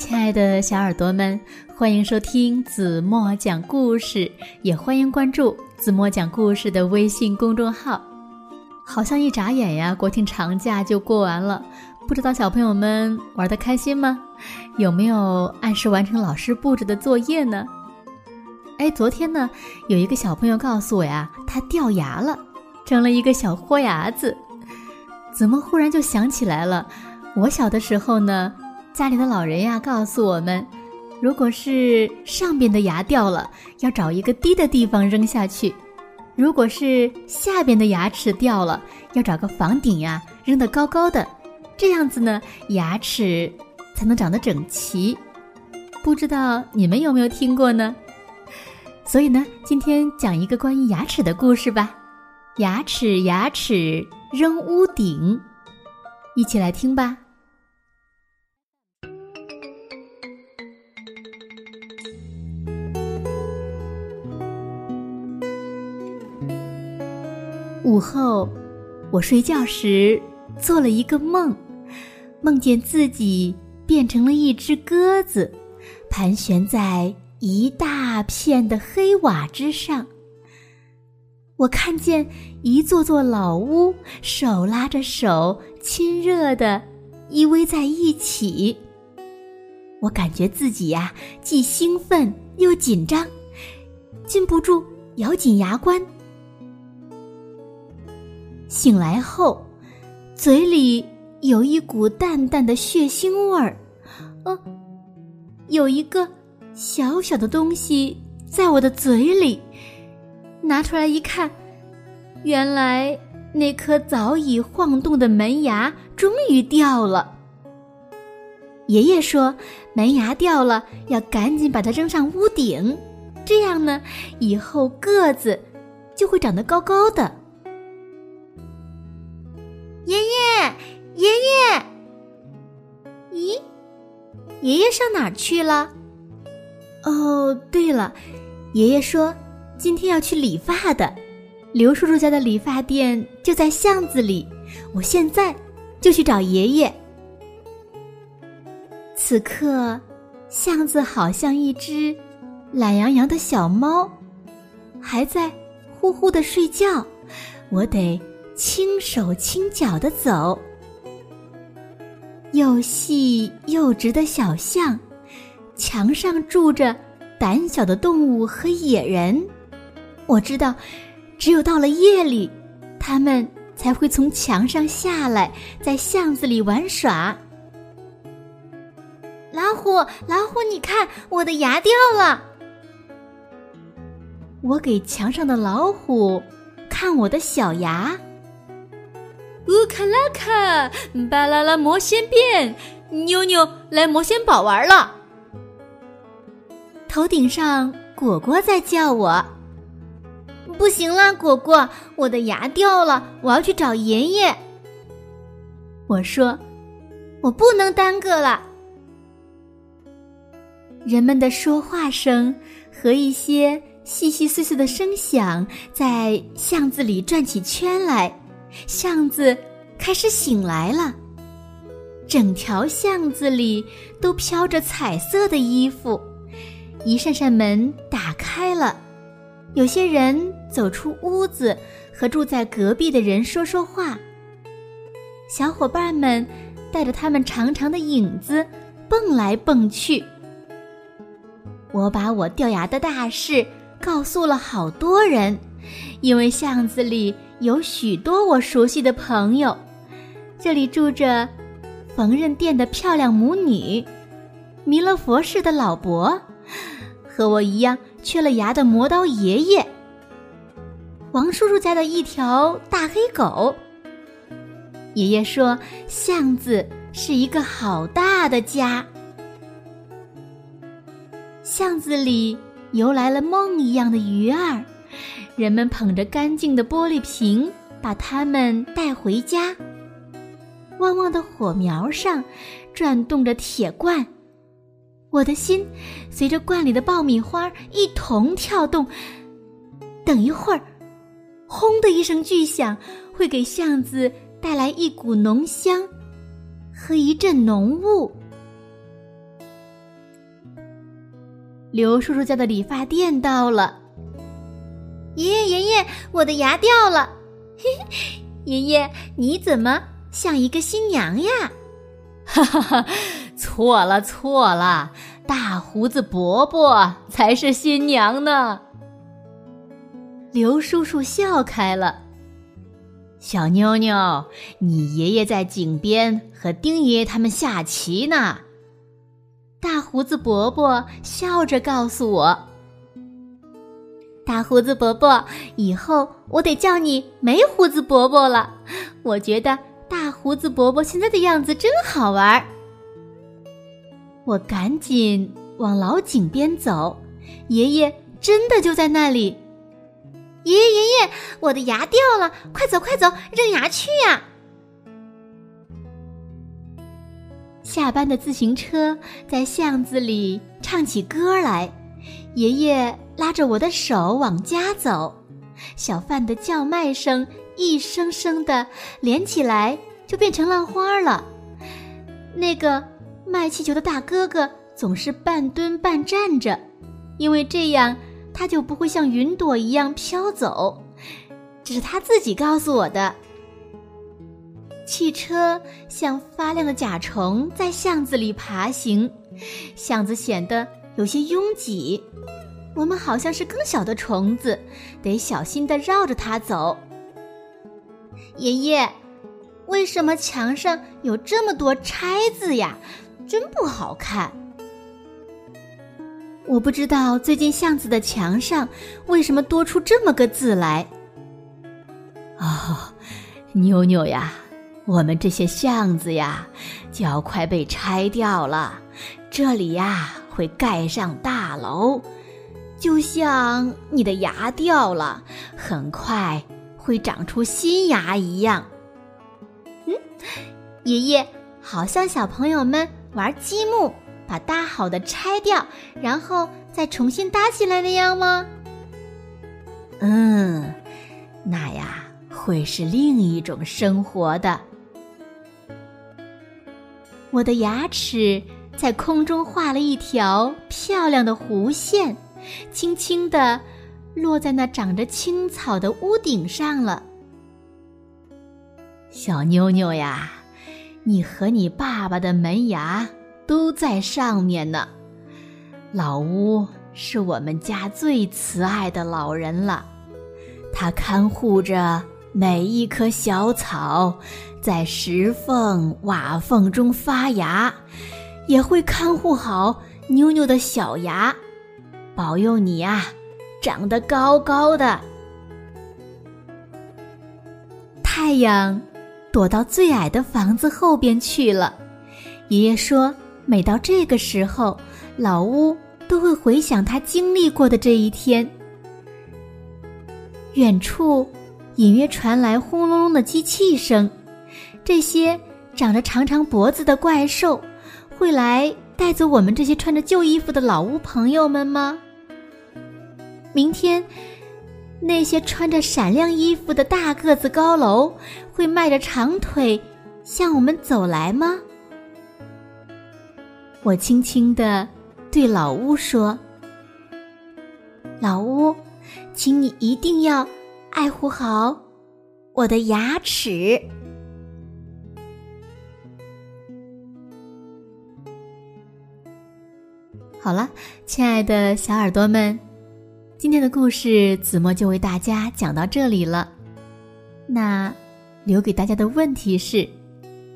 亲爱的小耳朵们，欢迎收听子墨讲故事，也欢迎关注子墨讲故事的微信公众号。好像一眨眼呀，国庆长假就过完了，不知道小朋友们玩的开心吗？有没有按时完成老师布置的作业呢？哎，昨天呢，有一个小朋友告诉我呀，他掉牙了，成了一个小豁牙子。子墨忽然就想起来了，我小的时候呢。家里的老人呀，告诉我们，如果是上边的牙掉了，要找一个低的地方扔下去；如果是下边的牙齿掉了，要找个房顶呀，扔得高高的，这样子呢，牙齿才能长得整齐。不知道你们有没有听过呢？所以呢，今天讲一个关于牙齿的故事吧。牙齿，牙齿扔屋顶，一起来听吧。午后，我睡觉时做了一个梦，梦见自己变成了一只鸽子，盘旋在一大片的黑瓦之上。我看见一座座老屋手拉着手，亲热的依偎在一起。我感觉自己呀，既兴奋又紧张，禁不住咬紧牙关。醒来后，嘴里有一股淡淡的血腥味儿，呃，有一个小小的东西在我的嘴里，拿出来一看，原来那颗早已晃动的门牙终于掉了。爷爷说，门牙掉了要赶紧把它扔上屋顶，这样呢，以后个子就会长得高高的。爷爷，爷爷，咦，爷爷上哪儿去了？哦，对了，爷爷说今天要去理发的，刘叔叔家的理发店就在巷子里，我现在就去找爷爷。此刻，巷子好像一只懒洋洋的小猫，还在呼呼的睡觉，我得。轻手轻脚的走，又细又直的小巷，墙上住着胆小的动物和野人。我知道，只有到了夜里，他们才会从墙上下来，在巷子里玩耍。老虎，老虎，你看，我的牙掉了。我给墙上的老虎看我的小牙。乌卡拉卡，巴啦啦魔仙变，妞妞来魔仙堡玩了。头顶上果果在叫我，不行啦，果果，我的牙掉了，我要去找爷爷。我说，我不能耽搁了。人们的说话声和一些细细碎碎的声响在巷子里转起圈来。巷子开始醒来了，整条巷子里都飘着彩色的衣服，一扇扇门打开了，有些人走出屋子，和住在隔壁的人说说话。小伙伴们带着他们长长的影子蹦来蹦去。我把我掉牙的大事告诉了好多人，因为巷子里。有许多我熟悉的朋友，这里住着缝纫店的漂亮母女，弥勒佛氏的老伯，和我一样缺了牙的磨刀爷爷，王叔叔家的一条大黑狗。爷爷说，巷子是一个好大的家，巷子里游来了梦一样的鱼儿。人们捧着干净的玻璃瓶，把它们带回家。旺旺的火苗上转动着铁罐，我的心随着罐里的爆米花一同跳动。等一会儿，轰的一声巨响，会给巷子带来一股浓香和一阵浓雾。刘叔叔家的理发店到了。爷爷，爷爷，我的牙掉了！嘿嘿，爷爷，你怎么像一个新娘呀？哈哈哈，错了错了，大胡子伯伯才是新娘呢。刘叔叔笑开了。小妞妞，你爷爷在井边和丁爷爷他们下棋呢。大胡子伯伯笑着告诉我：“大胡子伯伯，以后我得叫你没胡子伯伯了。我觉得大胡子伯伯现在的样子真好玩。”我赶紧往老井边走，爷爷真的就在那里。爷爷，爷爷，我的牙掉了，快走快走，扔牙去呀！下班的自行车在巷子里唱起歌来，爷爷拉着我的手往家走，小贩的叫卖声一声声的连起来，就变成浪花了。那个卖气球的大哥哥总是半蹲半站着，因为这样。他就不会像云朵一样飘走，这是他自己告诉我的。汽车像发亮的甲虫在巷子里爬行，巷子显得有些拥挤。我们好像是更小的虫子，得小心的绕着它走。爷爷，为什么墙上有这么多拆字呀？真不好看。我不知道最近巷子的墙上为什么多出这么个字来。哦，妞妞呀，我们这些巷子呀，就要快被拆掉了。这里呀，会盖上大楼，就像你的牙掉了，很快会长出新牙一样。嗯，爷爷，好像小朋友们玩积木。把搭好的拆掉，然后再重新搭起来那样吗？嗯，那呀会是另一种生活的。我的牙齿在空中画了一条漂亮的弧线，轻轻地落在那长着青草的屋顶上了。小妞妞呀，你和你爸爸的门牙。都在上面呢。老屋是我们家最慈爱的老人了，他看护着每一棵小草，在石缝、瓦缝中发芽，也会看护好妞妞的小牙，保佑你呀，长得高高的。太阳躲到最矮的房子后边去了，爷爷说。每到这个时候，老屋都会回想他经历过的这一天。远处隐约传来轰隆隆的机器声，这些长着长长脖子的怪兽会来带走我们这些穿着旧衣服的老屋朋友们吗？明天，那些穿着闪亮衣服的大个子高楼会迈着长腿向我们走来吗？我轻轻地对老屋说：“老屋，请你一定要爱护好我的牙齿。”好了，亲爱的小耳朵们，今天的故事子墨就为大家讲到这里了。那留给大家的问题是：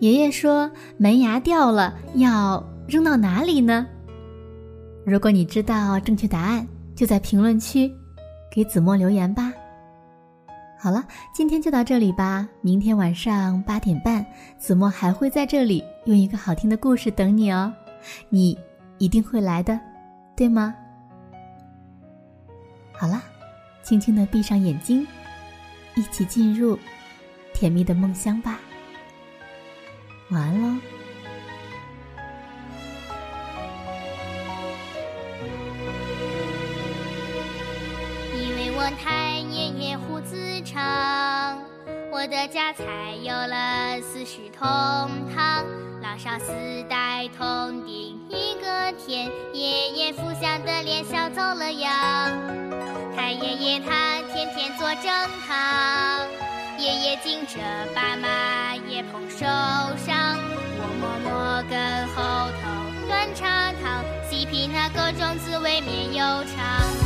爷爷说门牙掉了要。扔到哪里呢？如果你知道正确答案，就在评论区给子墨留言吧。好了，今天就到这里吧。明天晚上八点半，子墨还会在这里用一个好听的故事等你哦。你一定会来的，对吗？好了，轻轻的闭上眼睛，一起进入甜蜜的梦乡吧。晚安喽。以为我太爷爷胡子长，我的家才有了四世同堂，老少四代同顶一个天。爷爷福相的脸笑走了样，太爷爷他天天做正堂，爷爷敬着爸妈也捧手上，我默默跟后头端茶汤，细品那各种滋味绵悠长。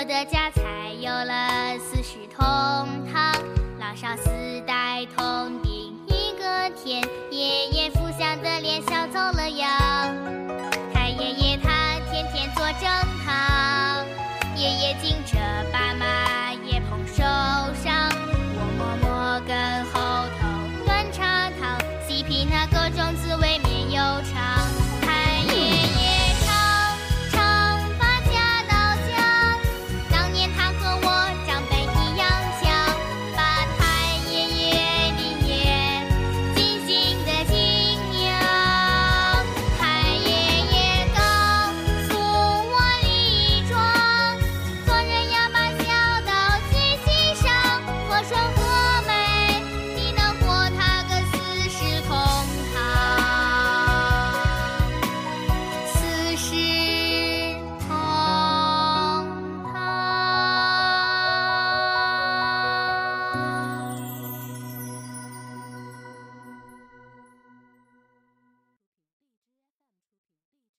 我的家才有了四世同堂，老少四代同顶一个天。爷爷福祥的脸笑走了样。